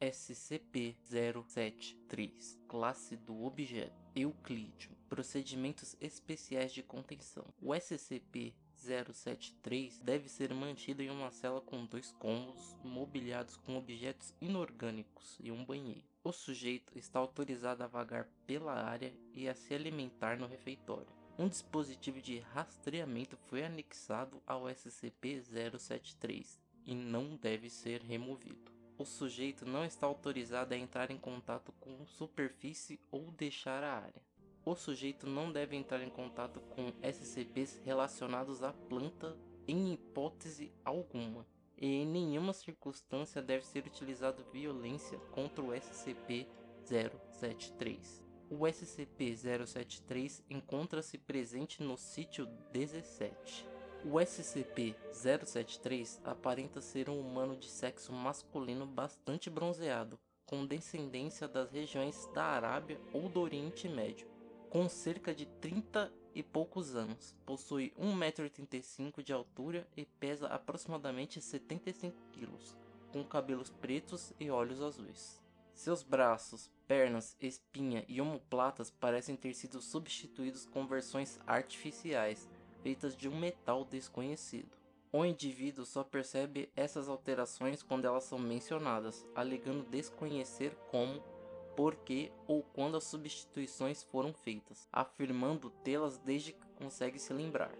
SCP-073 Classe do Objeto Euclídeo Procedimentos Especiais de Contenção O SCP-073 deve ser mantido em uma cela com dois cômodos mobiliados com objetos inorgânicos e um banheiro. O sujeito está autorizado a vagar pela área e a se alimentar no refeitório. Um dispositivo de rastreamento foi anexado ao SCP-073 e não deve ser removido. O sujeito não está autorizado a entrar em contato com superfície ou deixar a área. O sujeito não deve entrar em contato com SCPs relacionados à planta em hipótese alguma e em nenhuma circunstância deve ser utilizada violência contra o SCP-073. O SCP-073 encontra-se presente no sítio 17. O SCP-073 aparenta ser um humano de sexo masculino bastante bronzeado, com descendência das regiões da Arábia ou do Oriente Médio, com cerca de 30 e poucos anos, possui 1,85m de altura e pesa aproximadamente 75 kg, com cabelos pretos e olhos azuis. Seus braços, pernas, espinha e omoplatas parecem ter sido substituídos com versões artificiais, feitas de um metal desconhecido. O indivíduo só percebe essas alterações quando elas são mencionadas, alegando desconhecer como por que ou quando as substituições foram feitas, afirmando tê-las desde que consegue se lembrar.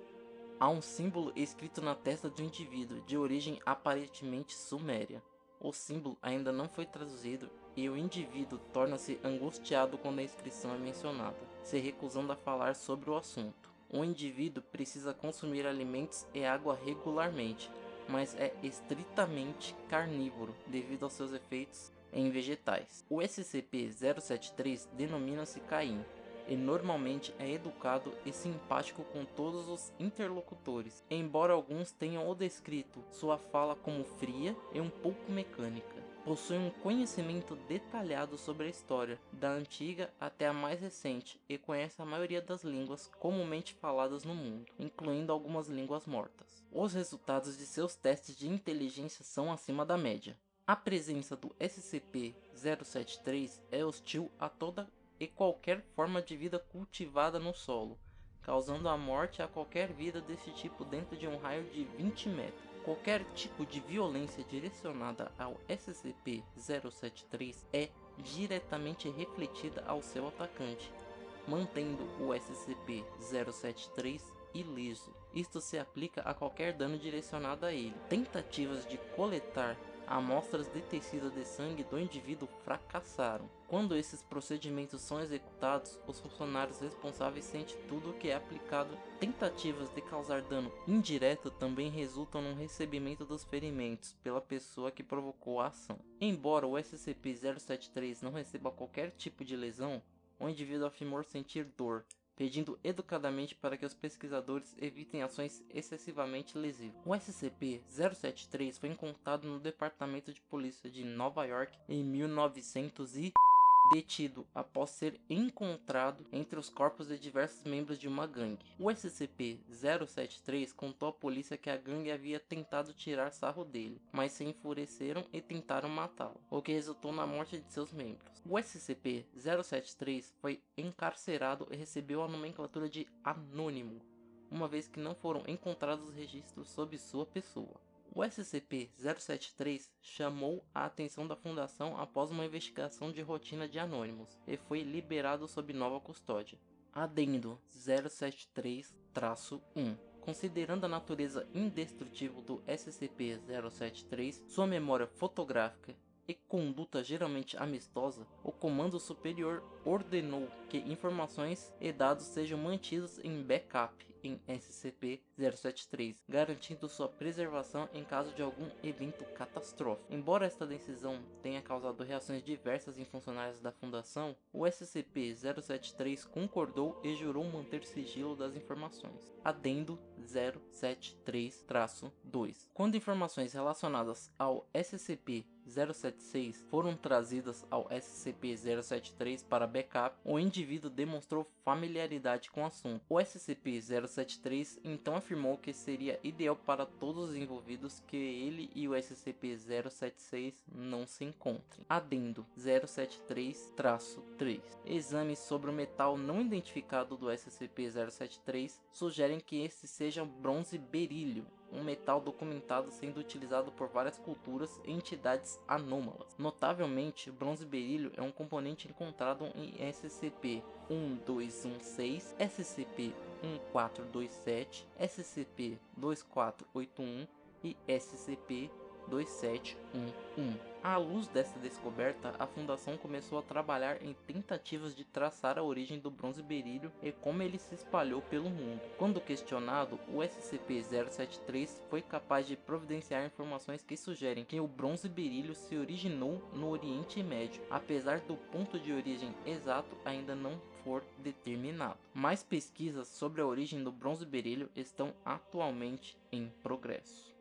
Há um símbolo escrito na testa do indivíduo, de origem aparentemente suméria. O símbolo ainda não foi traduzido e o indivíduo torna-se angustiado quando a inscrição é mencionada, se recusando a falar sobre o assunto. O indivíduo precisa consumir alimentos e água regularmente, mas é estritamente carnívoro devido aos seus efeitos em vegetais. O SCP-073 denomina-se Caim e normalmente é educado e simpático com todos os interlocutores, embora alguns tenham o descrito sua fala como fria e um pouco mecânica. Possui um conhecimento detalhado sobre a história, da antiga até a mais recente, e conhece a maioria das línguas comumente faladas no mundo, incluindo algumas línguas mortas. Os resultados de seus testes de inteligência são acima da média. A presença do SCP-073 é hostil a toda e qualquer forma de vida cultivada no solo, causando a morte a qualquer vida desse tipo dentro de um raio de 20 metros. Qualquer tipo de violência direcionada ao SCP-073 é diretamente refletida ao seu atacante, mantendo o SCP-073 ileso. Isto se aplica a qualquer dano direcionado a ele. Tentativas de coletar amostras de tecido de sangue do indivíduo fracassaram. Quando esses procedimentos são executados, os funcionários responsáveis sentem tudo o que é aplicado. Tentativas de causar dano indireto também resultam no recebimento dos ferimentos pela pessoa que provocou a ação. Embora o SCP-073 não receba qualquer tipo de lesão, o indivíduo afirmou sentir dor, pedindo educadamente para que os pesquisadores evitem ações excessivamente lesivas. O SCP-073 foi encontrado no Departamento de Polícia de Nova York em 1900 e detido após ser encontrado entre os corpos de diversos membros de uma gangue. O SCP-073 contou à polícia que a gangue havia tentado tirar sarro dele, mas se enfureceram e tentaram matá-lo, o que resultou na morte de seus membros. O SCP-073 foi encarcerado e recebeu a nomenclatura de Anônimo, uma vez que não foram encontrados registros sobre sua pessoa. O SCP-073 chamou a atenção da Fundação após uma investigação de rotina de anônimos e foi liberado sob nova custódia. Adendo 073-1 Considerando a natureza indestrutível do SCP-073, sua memória fotográfica e conduta geralmente amistosa, o Comando Superior ordenou que informações e dados sejam mantidos em backup em SCP-073, garantindo sua preservação em caso de algum evento catastrófico. Embora esta decisão tenha causado reações diversas em funcionários da Fundação, o SCP-073 concordou e jurou manter sigilo das informações. Adendo 073-2 Quando informações relacionadas ao SCP SCP-076 foram trazidas ao SCP-073 para backup, o indivíduo demonstrou familiaridade com o assunto. O SCP-073 então afirmou que seria ideal para todos os envolvidos que ele e o SCP-076 não se encontrem. Adendo 073-3 Exames sobre o metal não identificado do SCP-073 sugerem que este seja bronze berílio, um metal documentado sendo utilizado por várias culturas e entidades anômalas. Notavelmente, bronze berílio é um componente encontrado em SCP-1216, SCP-1427, SCP-2481 e SCP-2711. À luz dessa descoberta, a Fundação começou a trabalhar em tentativas de traçar a origem do bronze berílio e como ele se espalhou pelo mundo. Quando questionado, o SCP-073 foi capaz de providenciar informações que sugerem que o bronze berílio se originou no Oriente Médio, apesar do ponto de origem exato ainda não for determinado. Mais pesquisas sobre a origem do bronze berílio estão atualmente em progresso.